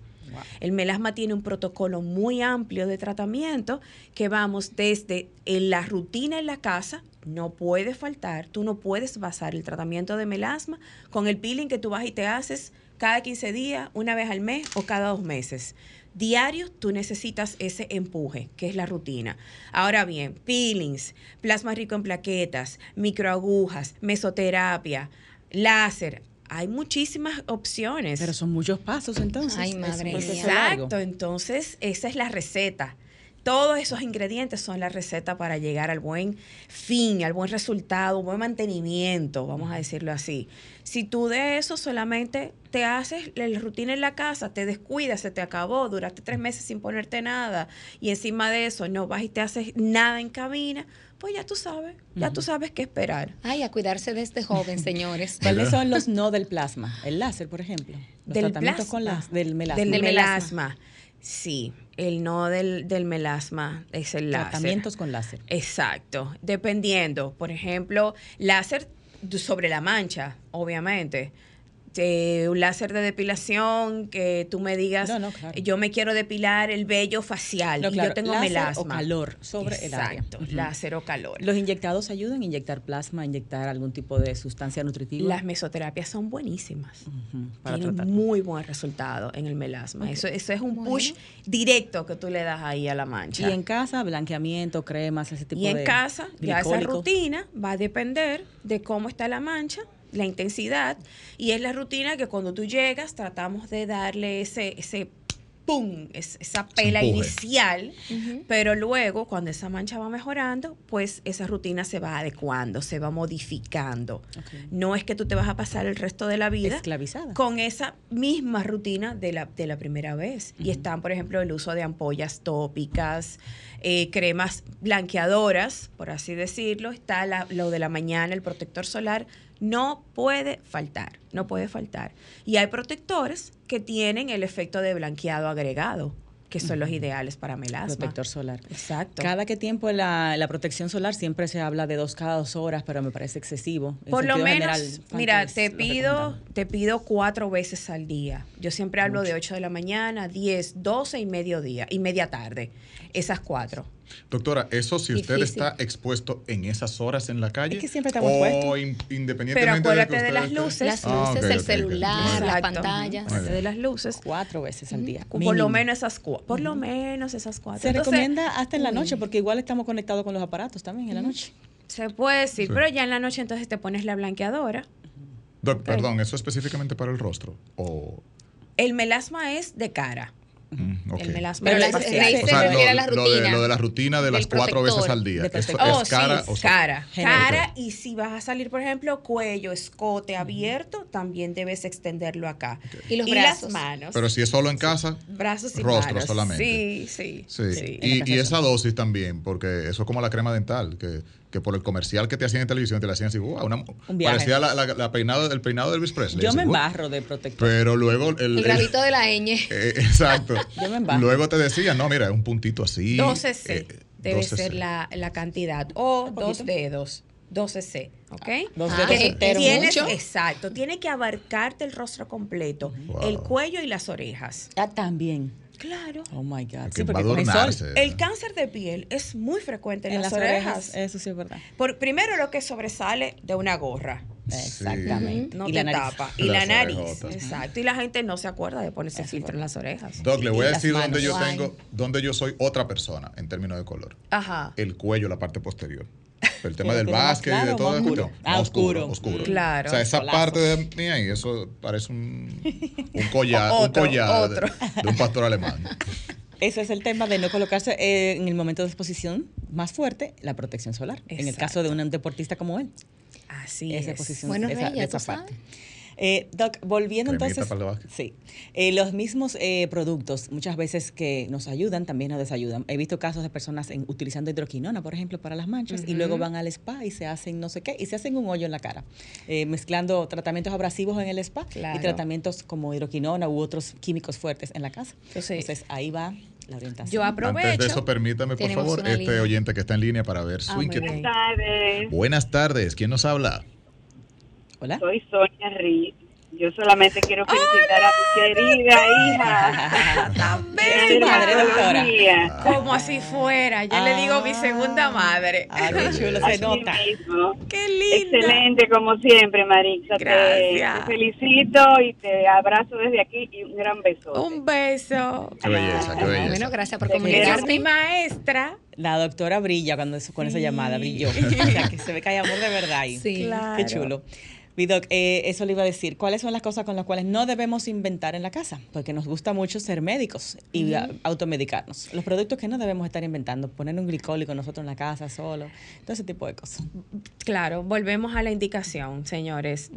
El melasma tiene un protocolo muy amplio de tratamiento que vamos desde en la rutina en la casa, no puede faltar, tú no puedes basar el tratamiento de melasma con el peeling que tú vas y te haces cada 15 días, una vez al mes o cada dos meses. Diario tú necesitas ese empuje, que es la rutina. Ahora bien, peelings, plasma rico en plaquetas, microagujas, mesoterapia, láser, hay muchísimas opciones. Pero son muchos pasos entonces. Ay, Es madre mía. Exacto, entonces esa es la receta. Todos esos ingredientes son la receta para llegar al buen fin, al buen resultado, buen mantenimiento, vamos a decirlo así. Si tú de eso solamente te haces la rutina en la casa, te descuidas, se te acabó, duraste tres meses sin ponerte nada y encima de eso no vas y te haces nada en cabina, pues ya tú sabes, ya tú sabes qué esperar. Ay, a cuidarse desde joven, señores. ¿Cuáles son los no del plasma? El láser, por ejemplo. Los del tratamientos con las, del melasma. Del Del melasma. melasma. Sí, el no del, del melasma es el láser. Tratamientos con láser. Exacto, dependiendo. Por ejemplo, láser sobre la mancha, obviamente. Eh, un láser de depilación que tú me digas, No, no, claro. yo me quiero depilar el vello facial No, y yo tengo láser melasma. o calor sobre el área. Exacto, láser o calor. ¿Los inyectados ayudan a inyectar plasma, a inyectar algún tipo de sustancia nutritiva? Las mesoterapias son buenísimas. Para Tienen tratar. muy buen resultado en el melasma. Eso, eso es un push directo que tú le das ahí a la mancha. Y en casa, blanqueamiento, cremas, ese tipo Y de en casa, ya esa rutina va a depender de cómo está la mancha, la intensidad, y es la rutina que cuando tú llegas tratamos de darle ese, ese ¡pum! Es, esa pela empuje. inicial, pero luego cuando esa mancha va mejorando, pues esa rutina se va adecuando, se va modificando. No es que tú te vas a pasar el resto de la vida Esclavizada. con esa misma rutina de la, de la primera vez. Y están, por ejemplo, el uso de ampollas tópicas, eh, cremas blanqueadoras, por así decirlo. Está la- lo de la mañana, el protector solar. No puede faltar, no puede faltar. Y hay protectores que tienen el efecto de blanqueado agregado, que son los ideales para melasma. Protector solar. Exacto. Cada que tiempo la, la protección solar siempre se habla de dos cada dos horas, pero me parece excesivo. En Por lo menos, general, ¿cuánto mira, te pido, te pido cuatro veces al día. Yo siempre hablo de 8 de la mañana, 10, 12 y mediodía, y media tarde. Esas cuatro. Doctora, eso si usted Difícil. está expuesto en esas horas en la calle. Es que siempre estamos o in- independientemente Pero acuérdate de, las esté- luces. Las Ah, luces, el celular, las pantallas. Acuérdate de las luces. Cuatro veces al día. Por lo menos esas cuatro. Por lo menos esas cuatro. Se Entonces, recomienda hasta en la noche, porque igual estamos conectados con los aparatos también en la noche. Se puede decir, Sí. pero ya en la noche entonces te pones la blanqueadora. Doc, perdón, ¿eso específicamente para el rostro? O, El melasma es de cara. Mm, ok. El melasma Pero es la- facial. Raíz O se sea, refiere lo, a la lo de, rutina lo de la rutina de las cuatro veces al día. Eso protector. es Oh, cara. sí, o sea, cara. Cara y si vas a salir, por ejemplo, cuello, escote abierto, también debes extenderlo acá. Y los las brazos. manos. Pero si es solo en casa, brazos y rostro manos. solamente. Sí, sí. Sí, sí. y, y esa dosis también, porque eso es como la crema dental, que, que por el comercial que te hacían en televisión te la hacían así, wow, una, Un viaje. parecía la, la- la peinado, el peinado de Elvis Presley. Yo así, me wow. embarro de protector. Pero luego el, El el- rabito de la ñ. eh, exacto. Yo me embarro. Luego te decían, no, mira, es un puntito así. 12 C eh, debe 12 ser la, la cantidad. O dos dedos. 12 C, ¿ok? Dos Ah, dedos que enteros. Tienes, mucho. exacto, tiene que abarcarte el rostro completo, Wow. el cuello y las orejas. Ah, también. Claro. Oh my God. Sí, porque sol. El cáncer de piel es muy frecuente en, En las, las orejas. orejas. Eso sí es verdad. Por, primero lo que sobresale de una gorra. Exactamente. No y te la nariz. tapa. Y Las la nariz. orejotas. Exacto. Y la gente no se acuerda de ponerse Eso es filtro en las orejas. Doc, le voy a decir dónde yo tengo, dónde yo soy otra persona en términos de color. Ajá. El cuello, la parte posterior. El tema del básquet y de todo eso. oscuro. Ah, oscuro, oscuro. oscuro. Claro. O sea, esa parte de mí ahí, eso parece un, un collar, un collar de- otro. De, un pastor alemán. Ese es el tema de no colocarse eh, en el momento de exposición más fuerte la protección solar. En el caso de un deportista como él. Así esa es. posición, Bueno, esa, Rey, ya esa tú parte. Eh, Doc, volviendo Cremita entonces. para el básquet. Sí. Eh, los mismos eh, productos, muchas veces que nos ayudan, también nos desayudan. He visto casos de personas en- utilizando hidroquinona, por ejemplo, para las manchas, y luego van al spa y se hacen no sé qué, y se hacen un hoyo en la cara, eh, mezclando tratamientos abrasivos en el spa Claro. y tratamientos como hidroquinona u otros químicos fuertes en la casa. Entonces, Entonces, ahí va la orientación. Yo aprovecho. Antes de eso, permítame, por favor, este línea. oyente que está en línea para ver su Ah, inquietud. bien. tardes. Buenas tardes, ¿quién nos habla? Hola. Soy Sonia Riz. Yo solamente quiero felicitar a mi querida hija. Bella. madre, doctora. Como si fuera. Yo le digo mi segunda madre. Ah, qué chulo, se Así nota. mismo. Qué linda. Excelente, como siempre, Marixa. Te, Gracias. te felicito y te abrazo desde aquí y un gran beso. Un beso. Qué belleza, qué belleza. Bueno, gracias por comunicarte. mi maestra. La doctora brilla cuando eso- con esa llamada, brilló. O sea, que se ve que hay amor de verdad ahí. Sí. Claro. Qué chulo. Vidoc, eh, eso le iba a decir. ¿Cuáles son las cosas con las cuales no debemos inventar en la casa? Porque nos gusta mucho ser médicos y automedicarnos. Los productos que no debemos estar inventando, poner un glicólico nosotros en la casa solo, todo ese tipo de cosas. Claro, volvemos a la indicación, señores.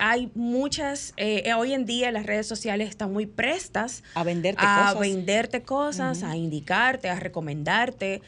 Hay muchas, eh, eh, hoy en día las redes sociales están muy prestas A venderte a cosas. venderte cosas, a indicarte, a recomendarte.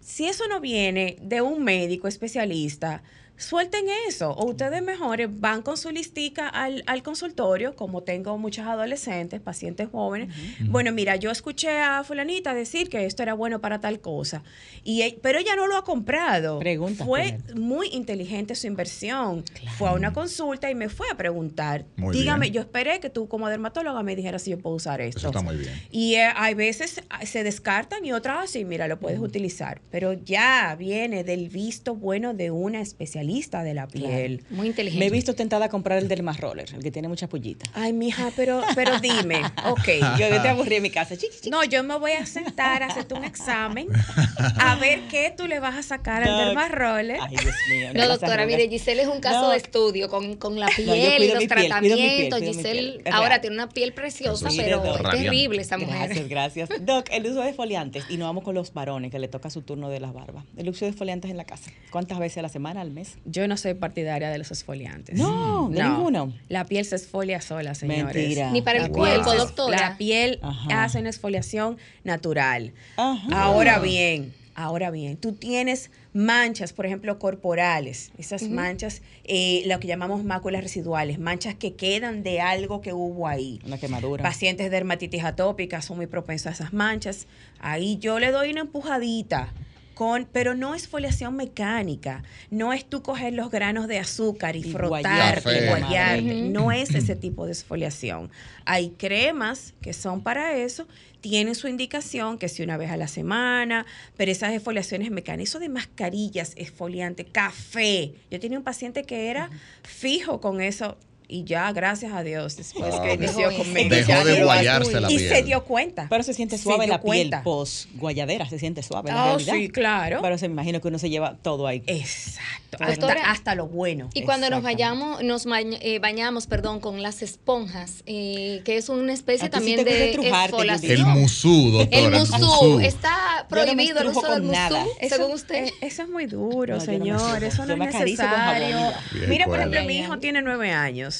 Si eso no viene de un médico especialista, suelten eso. O ustedes mejores van con su listica al, al consultorio, como tengo muchos adolescentes, pacientes jóvenes. Bueno, mira, yo escuché a fulanita decir que esto era bueno para tal cosa, y, e- pero ella no lo ha comprado. Pregunta Fue muy inteligente su inversión. Fue a una consulta y me fue a preguntar. Muy Dígame, bien. yo esperé que tú como dermatóloga me dijeras si yo puedo usar esto. Eso está muy bien. Y eh, hay veces ah, se descartan y otras así, mira, lo puedes utilizar. Pero ya viene del visto bueno de una especialista. Especialista de la piel. Muy inteligente. Me he visto tentada a comprar el del más roller, el que tiene mucha pollita. Ay, mija, pero, pero dime, ok. Yo, te aburrí en mi casa. Chiqui, chiqui. No, yo me voy a sentar a hacerte un examen a ver qué tú le vas a sacar al Doc. dermarroller. Ay, Dios mío. No, doctora, mire, Giselle es un caso No. de estudio con, con la piel y los piel, piel, tratamientos. Giselle ahora tiene una piel preciosa, pero es terrible esa mujer. Gracias, gracias. Doc, el uso de esfoliantes. Y nos vamos con los varones, que le toca su turno de las barbas. El uso de esfoliantes en la casa. ¿Cuántas veces a la semana, al mes? Yo no soy partidaria de los esfoliantes. No, de ninguno. La piel se esfolia sola, señores. Mentira. Ni para el cuerpo, doctora. La piel Ajá. hace una exfoliación natural. Ajá. Ahora bien, ahora bien, tú tienes manchas, por ejemplo, corporales, esas manchas, eh, lo que llamamos máculas residuales, manchas que quedan de algo que hubo ahí. Una quemadura. Pacientes de dermatitis atópica son muy propensos a esas manchas. Ahí yo le doy una empujadita. Con, pero no es foliación mecánica, no es tú coger los granos de azúcar y, Y frotarte. No es ese tipo de esfoliación. Hay cremas que son para eso, tienen su indicación que si una vez a la semana, pero esas esfoliaciones mecánicas, eso de mascarillas, esfoliante, café. Yo tenía un paciente que era fijo con eso y ya, gracias a Dios, después Ah, que inició Dejó conmigo. Dejó ya de guayarse la y piel. se dio cuenta. Pero se siente Se suave dio la piel cuenta. post guayadera, se siente suave la Ah, realidad. sí, claro. Pero se me imagino que uno se lleva todo ahí. Exacto. Hasta, hasta lo bueno. Y cuando nos vayamos, nos eh, bañamos, perdón, con las esponjas, eh, que es una especie sí también de. El musú, doctora. El musú, está no prohibido el uso del musú, nada. según usted. eh, Eso es muy duro, No, señor. eso no es y necesario. Mira, por ejemplo, mi hijo tiene nueve años.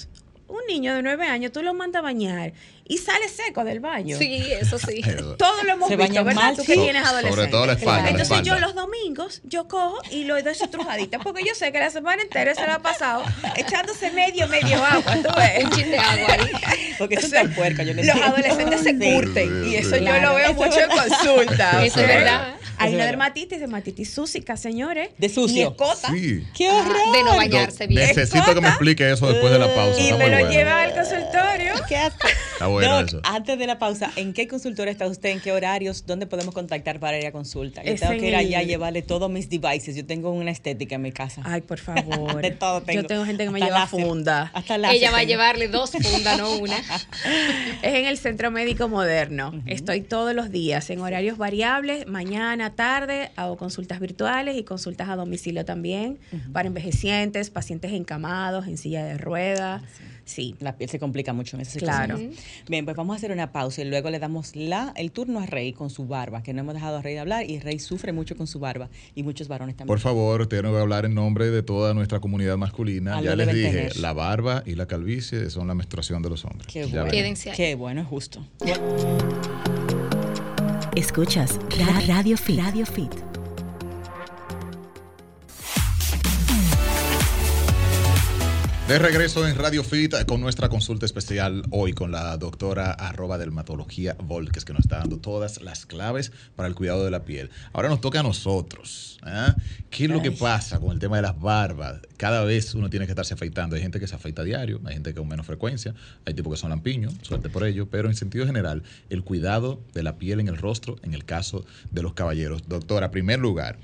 Un niño de nueve años, tú lo mandas a bañar y sale seco del baño. Sí, eso sí. Todo lo hemos Se visto, ¿verdad? mal, Tú que sí. tienes Sobre adolescente. todo la espalda, Entonces espalda. yo los domingos, yo cojo y le doy su trujadita, porque yo sé que la semana entera se la ha pasado echándose medio, medio agua, tú ves. Un chin de agua ahí. Porque son tan puercas, yo Los adolescentes se Sí. curten y eso yo Claro. lo veo Eso mucho en consulta. Eso es verdad. Hay Eso una dermatitis, dermatitis súsica, señores. De sucio. Y escota. Sí. ¡Qué horror! De no bañarse bien. Necesito que me explique eso después de la pausa. Y Está me lo bueno. lleva al consultorio. ¡Qué asco! Está bueno Doc, eso. Antes de la pausa, ¿en qué consultorio está usted? ¿En qué horarios? ¿Dónde podemos contactar para ir a consulta? Yo Es tengo en que ir allá a el- llevarle todos mis devices. Yo tengo una estética en mi casa. Ay, por favor. De todo tengo. Yo tengo gente que me Hasta lleva láser. funda. Hasta láser Ella va a llevarle dos fundas, no una. Es en el Centro Médico Moderno. Estoy todos los días en horarios variables, mañana, tarde, hago consultas virtuales y consultas a domicilio también para envejecientes, pacientes encamados, en silla de ruedas. Sí. La piel se complica mucho en esa Claro. situación. Bien, pues vamos a hacer una pausa y luego le damos la, el turno a Rey con su barba, que no hemos dejado a Rey de hablar y Rey sufre mucho con su barba y muchos varones también. Por favor, tengo que hablar en nombre de toda nuestra comunidad masculina. Algo ya les dije, tener. la barba y la calvicie son la menstruación de los hombres. Qué Ya bueno. Quédense ahí. Qué bueno, es justo. Escuchas Ra- Radio Fit. Radio Fit. De regreso en Radio Fit con nuestra consulta especial hoy con la doctora arroba dermatología Volques que nos está dando todas las claves para el cuidado de la piel. Ahora nos toca a nosotros. ¿ah? ¿Qué es lo que pasa con el tema de las barbas? Cada vez uno tiene que estarse afeitando. Hay gente que se afeita a diario, hay gente que con menos frecuencia, hay tipos que son lampiños, suerte por ello, pero en sentido general, el cuidado de la piel en el rostro en el caso de los caballeros. Doctora, en primer lugar,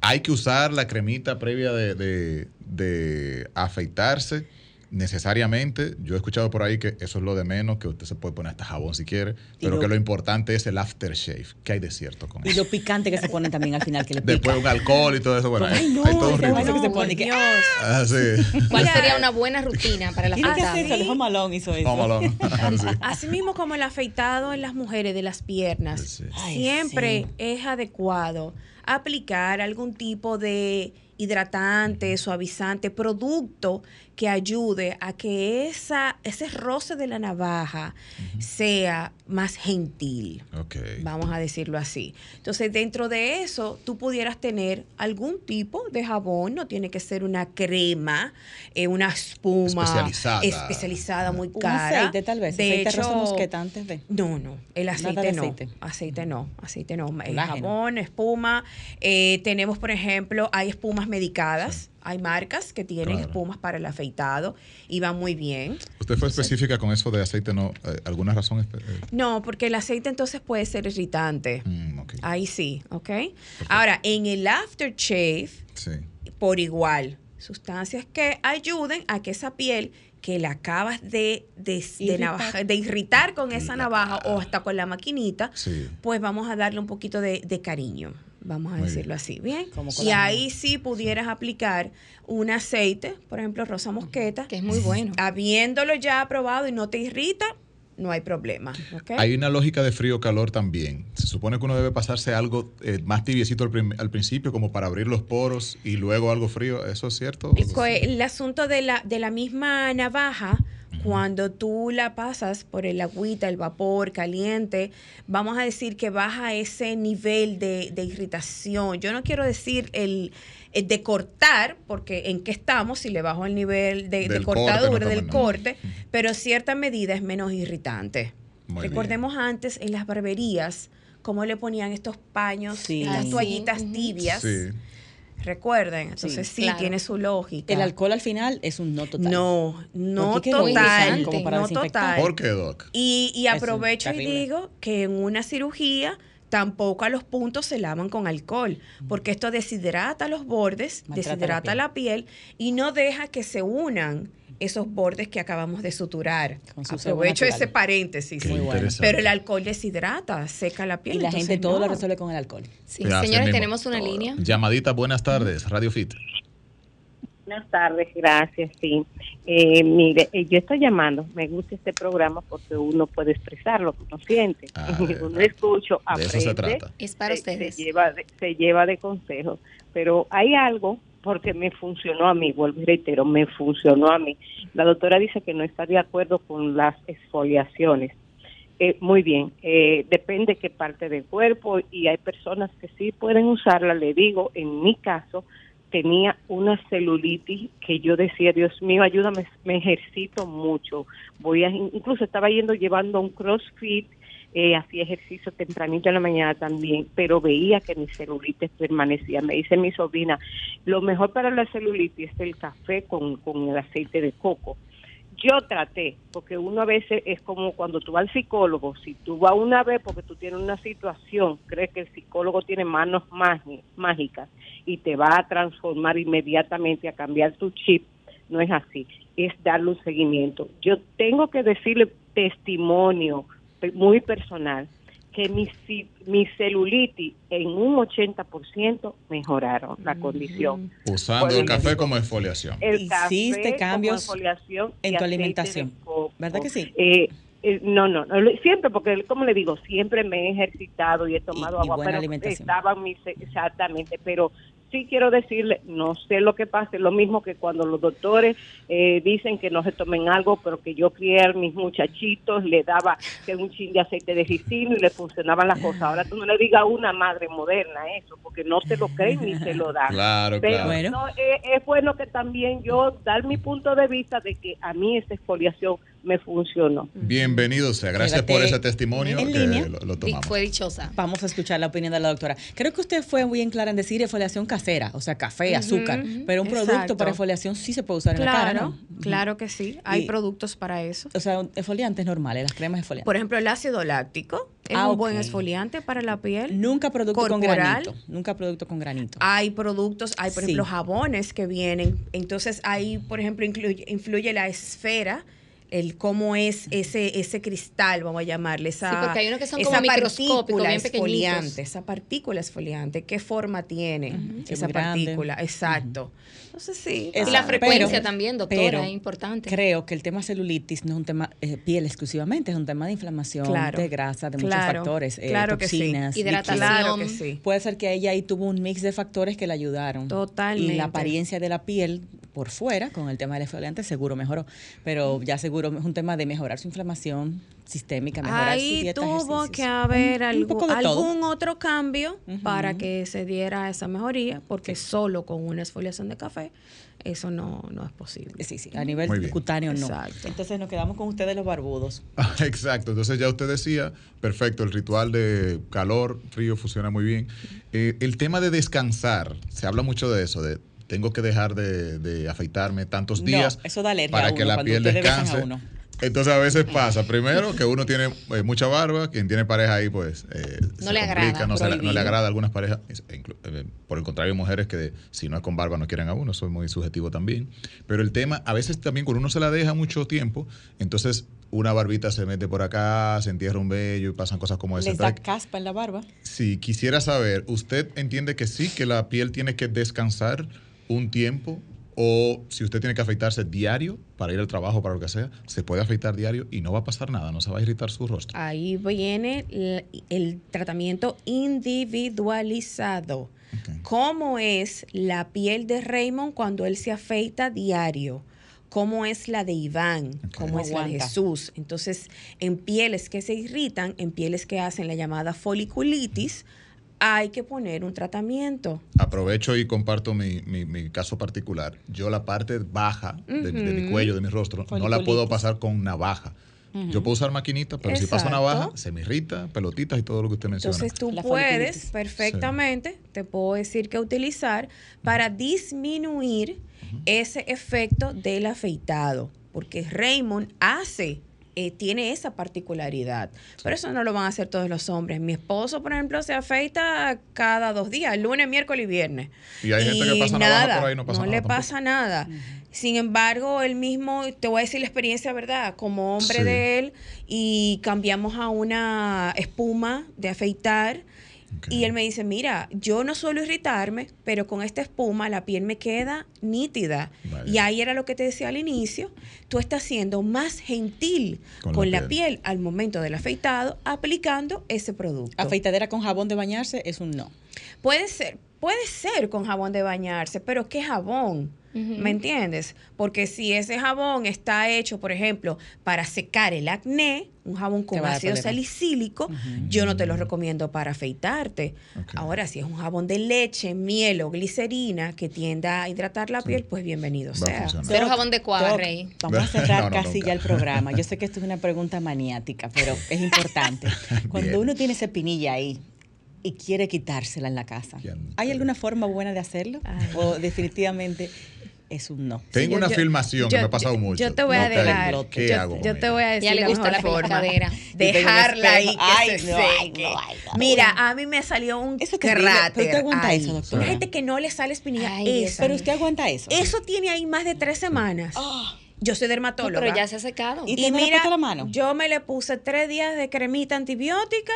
hay que usar la cremita previa de, de- de afeitarse necesariamente. Yo he escuchado por ahí que eso es lo de menos, que usted se puede poner hasta jabón si quiere, pero lo- que lo importante es el aftershave. ¿Qué hay de cierto con Y eso? lo picante que se ponen también al final, que le pica. Después un alcohol y todo eso. Bueno, Ay, hay, no, hay todo un ese ritmo. vaso que se No, pone que- Dios. Ah, sí. ¿Cuál sería una buena rutina para la que afeitada? eso, el Home hizo eso. Home Alone. Sí. Así mismo como el afeitado en las mujeres de las piernas, Sí. Ay, siempre sí. es adecuado aplicar algún tipo de hidratante, suavizante, producto que ayude a que esa, ese roce de la navaja sea más gentil. Vamos a decirlo así. Entonces, dentro de eso, tú pudieras tener algún tipo de jabón, no tiene que ser una crema, eh, una espuma Especializada. especializada muy Un cara. aceite, tal vez. De aceite hecho, rosa mosqueta antes de. no, no, el aceite no. aceite. Aceite no, aceite no. El Colágeno. jabón, espuma. eh, tenemos, por ejemplo, hay espumas medicadas. Hay marcas que tienen Claro. espumas para el afeitado y van muy bien. ¿Usted fue específica con eso de aceite? ¿No? Eh, ¿Alguna razón? espe- eh? No, porque el aceite entonces puede ser irritante. Mm. Ahí sí, ¿ok? Ahora, en el aftershave, Sí. por igual, sustancias que ayuden a que esa piel que la acabas de, de, de Irritar. navaja- de irritar con esa navaja o hasta con la maquinita, Sí. pues vamos a darle un poquito de, de cariño, vamos a Muy decirlo bien. así, ¿bien? Y ahí sí pudieras aplicar un aceite, por ejemplo, rosa mosqueta, Que es muy bueno. habiéndolo ya probado y no te irrita, no hay problema. Hay una lógica de frío-calor también. Se supone que uno debe pasarse algo eh, más tibiecito al, al principio, como para abrir los poros y luego algo frío. ¿Eso es cierto? El, el asunto de la, de la misma navaja, cuando tú la pasas por el agüita, el vapor caliente, vamos a decir que baja ese nivel de, de irritación. Yo no quiero decir el, el de cortar, porque en qué estamos, si le bajo el nivel de, de Del corte, cortadura, no del pero cierta medida es menos irritante. Muy bien. Recordemos antes en las barberías cómo le ponían estos paños, Sí. estas sí. toallitas tibias. Sí. Recuerden, entonces sí, claro. tiene su lógica. El alcohol al final es un no total. No, no total, muy como para no total. ¿Por qué, Doc? Y, y aprovecho y digo que en una cirugía tampoco a los puntos se lavan con alcohol, porque esto deshidrata los bordes, Maltrata la deshidrata piel. la piel y no deja que se unan esos bordes que acabamos de suturar. Con su sebo Aprovecho ese paréntesis. Qué Muy bueno. interesante. Pero el alcohol deshidrata, seca la piel. Y la gente todo lo no. resuelve con el alcohol. Sí, señores, tenemos una línea. Llamadita, buenas tardes, Radio Fit. Buenas tardes, gracias. Sí, Eh, mire, eh, yo estoy llamando. Me gusta este programa porque uno puede expresar lo que uno siente. Ah, uno escucho, De eso se aprende, trata. Es para se- ustedes. Se lleva, de, se lleva de consejo. Pero hay algo porque me funcionó a mí, vuelvo y reitero, me funcionó a mí. La doctora dice que no está de acuerdo con las exfoliaciones. Eh, muy bien, eh, depende qué parte del cuerpo y hay personas que sí pueden usarla. Le digo, en mi caso, tenía una celulitis que yo decía, Dios mío, ayúdame, me ejercito mucho. Voy a, incluso estaba yendo llevando un CrossFit, eh, hacía ejercicio tempranito en la mañana también, pero veía que mi celulitis permanecía. Me dice mi sobrina, lo mejor para la celulitis es el café con, con el aceite de coco. Yo traté, porque uno a veces es como cuando tú vas al psicólogo, si tú vas una vez porque tú tienes una situación, crees que el psicólogo tiene manos mágicas y te va a transformar inmediatamente, a cambiar tu chip, no es así, es darle un seguimiento. Yo tengo que decirle testimonio muy personal que mi, mi celulitis en un 80% mejoraron la condición. Usando Bueno, el café como exfoliación. El Hiciste café cambios como exfoliación y en tu alimentación. ¿verdad que sí? Eh, eh, no, no, no, lo- siempre, porque como le digo, siempre me he ejercitado y he tomado y agua, buena pero alimentación. estaba mis, exactamente, pero sí quiero decirle, no sé lo que pasa, es lo mismo que cuando los doctores eh, dicen que no se tomen algo, pero que yo crié a mis muchachitos, le daba que un chin de aceite de ricino y le funcionaban las cosas. Ahora tú no le digas a una madre moderna eso, porque no te lo creen ni se lo dan. Claro, Pero claro. Bueno. no, eh, es bueno que también yo dar mi punto de vista de que a mí esa exfoliación me funcionó. Bienvenido sea. Gracias Quédate por ese testimonio en que línea. lo, lo Y tomamos. fue dichosa. Vamos a escuchar la opinión de la doctora. Creo que usted fue muy bien clara en decir exfoliación casera, o sea, café, azúcar, pero un producto para exfoliación sí se puede usar en la cara, Claro, ¿no? claro que sí. Hay Y- productos para eso. O sea, exfoliantes normales, las cremas exfoliantes. Por ejemplo, el ácido láctico es Ah, un buen exfoliante para la piel. Nunca producto con granito. Nunca producto con granito. Hay productos, hay por Sí. ejemplo jabones que vienen. Entonces ahí, por ejemplo, incluye, influye la esfera, el cómo es ese ese cristal, vamos a llamarle esa. Sí, porque hay unos que son esa como partícula bien pequeñitos. exfoliante, esa partícula exfoliante, qué forma tiene esa grande. partícula, exacto. Entonces sí. Es- Y la frecuencia pero- también, doctora, pero es importante. Creo que el tema celulitis no es un tema eh, piel exclusivamente, es un tema de inflamación, Claro. de grasa, de muchos factores, eh, Claro que sí. toxinas, Hidratación. Claro que sí. Puede ser que ella ahí tuvo un mix de factores que le ayudaron. Totalmente. Y la apariencia de la piel por fuera, con el tema del exfoliante, seguro mejoró. Pero ya seguro es un tema de mejorar su inflamación sistémica, mejorar su Ahí dieta. tuvo ejercicios. que haber Un- un algún, otro cambio para que se diera esa mejoría, porque solo con una exfoliación de café eso no, no es posible. Sí, sí, a nivel cutáneo no. Exacto. Entonces nos quedamos con ustedes los barbudos. Exacto, entonces ya usted decía, perfecto, el ritual de calor, frío funciona muy bien. Eh, el tema de descansar, se habla mucho de eso, de tengo que dejar de, de afeitarme tantos No, días eso da alergia para a que la piel descanse. Entonces a veces pasa, primero, que uno tiene eh, mucha barba, quien tiene pareja ahí, pues eh, No se le agrada, no, se le- no le prohibido. agrada a algunas parejas. e inclu- eh, Por el contrario, hay mujeres que si no es con barba no quieren a uno, eso es muy subjetivo también. Pero el tema, a veces también cuando uno se la deja mucho tiempo, entonces una barbita se mete por acá, se entierra un vello y pasan cosas como esa. Les da caspa en la barba. si quisiera saber, ¿usted entiende que sí, que la piel tiene que descansar un tiempo? O si usted tiene que afeitarse diario para ir al trabajo, para lo que sea, se puede afeitar diario y no va a pasar nada, no se va a irritar su rostro. Ahí viene el, el tratamiento individualizado. ¿Cómo es la piel de Raymond cuando él se afeita diario? ¿Cómo es la de Iván? ¿Cómo es la de. Jesús? Entonces, en pieles que se irritan, en pieles que hacen la llamada foliculitis, hay que poner un tratamiento. Aprovecho y comparto mi, mi- mi caso particular. Yo la parte baja de, de mi cuello, de mi rostro, no la puedo pasar con navaja. Yo puedo usar maquinita, pero si paso navaja, se me irrita, pelotitas y todo lo que usted menciona. Entonces tú La puedes perfectamente, te puedo decir que utilizar para disminuir ese efecto del afeitado, porque Raymond hace, eh, tiene esa particularidad, pero eso no lo van a hacer todos los hombres. Mi esposo, por ejemplo, se afeita cada dos días, lunes, miércoles y viernes. Y hay gente que pasa navaja por ahí no pasa nada le tampoco. pasa nada. Sin embargo, él mismo, te voy a decir la experiencia, ¿verdad? Como hombre Sí. de él, y cambiamos a una espuma de afeitar. Y él me dice, mira, yo no suelo irritarme, pero con esta espuma la piel me queda nítida. Vale. Y ahí era lo que te decía al inicio, tú estás siendo más gentil Con con, la la, piel. al momento del afeitado aplicando ese producto. Afeitadera con jabón de bañarse es un no. Puede ser, puede ser con jabón de bañarse, pero ¿qué jabón? ¿Me entiendes? Porque si ese jabón está hecho, por ejemplo, para secar el acné, un jabón con ácido salicílico, yo no te lo recomiendo para afeitarte. Ahora, si es un jabón de leche, miel o glicerina que tienda a hidratar la piel, pues bienvenido Va sea. Cero jabón de cuava, Rey. Vamos a cerrar No, no, casi nunca. ya el programa. Yo sé que esto es una pregunta maniática, pero es importante. Cuando uno tiene esa pinilla ahí y quiere quitársela en la casa, ¿hay alguna forma buena de hacerlo? ¿O definitivamente es un no? Tengo una filmación que me ha pasado mucho. Yo te voy a No te dejar. ¿qué yo, hago yo te voy a decir Ya le la gusta la forma. Dejarla ahí que Ay, se no, ay, seque. no, ay, no. Mira, a mí me salió un es terrible, cráter. pero usted aguanta eso, doctora. Hay gente que no le sale espinilla. Ay, esa. Pero usted aguanta eso. Eso tiene ahí más de tres semanas. Yo soy dermatóloga. pero ya se ha secado. ¿Y Y, mira, la mano? yo me le puse tres días de cremita antibiótica,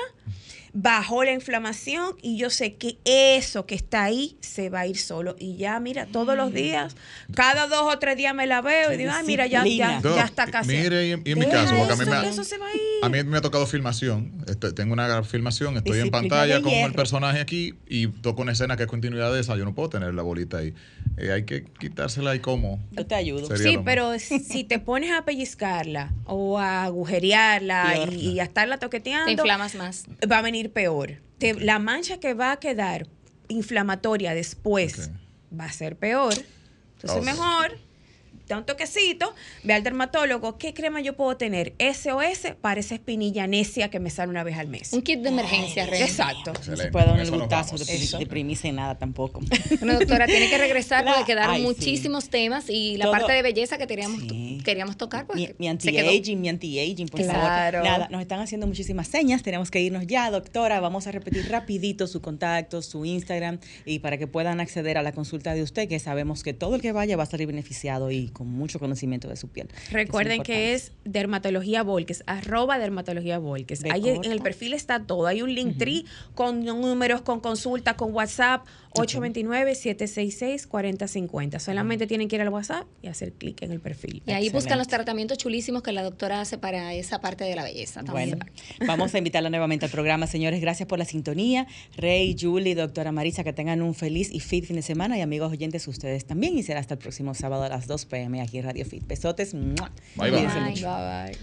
bajó la inflamación y yo sé que eso que está ahí se va a ir solo. Y ya, mira, todos los días, cada dos o tres días me la veo y digo, ay, mira, ya, ya, ya está casi. Mire, y en, y en mi caso, porque a mí, me, ha- eso se va a mí me ha tocado filmación. Estoy- tengo una filmación, estoy en pantalla con el personaje aquí y toco una escena que es continuidad de esa. Yo no puedo tener la bolita ahí. Eh, hay que quitársela y cómo. Yo te ayudo. Sería Sí, pero si te pones a pellizcarla o a agujerearla y, y a estarla toqueteando, Te inflamas más. va a venir peor. Te- la mancha que va a quedar inflamatoria después va a ser peor. Entonces, mejor da un toquecito, ve al dermatólogo, ¿qué crema yo puedo tener? SOS para esa espinilla necia que me sale una vez al mes. Un kit de emergencia, Rey. Exacto. No se puede dar nos gustazo de, pri- Eso. de primicia en nada tampoco. Bueno, doctora, tiene que regresar porque quedaron ay, sí. muchísimos temas y la Todo- parte de belleza que queríamos, queríamos tocar. Pues, Mi, anti-aging, mi anti-aging, por Claro. favor. Nada, nos están haciendo muchísimas señas, tenemos que irnos ya, doctora. Vamos a repetir rapidito su contacto, su Instagram, y para que puedan acceder a la consulta de usted, que sabemos que todo el que vaya va a salir beneficiado y con mucho conocimiento de su piel. Recuerden que es Dermatología Volques, arroba Dermatología Volques. De Ahí en el perfil está todo. Hay un link tree con números, con consulta, con WhatsApp, 829-766-4050. Solamente tienen que ir al WhatsApp y hacer clic en el perfil. Y ahí buscan los tratamientos chulísimos que la doctora hace para esa parte de la belleza. también. Bueno, vamos a invitarla nuevamente al programa, señores. Gracias por la sintonía. Rey, Julie, doctora Marisa, que tengan un feliz y fit fin de semana. Y amigos oyentes, ustedes también. Y será hasta el próximo sábado a las 2 pm aquí en Radio Fit. Besotes. Bye. Bye, bye.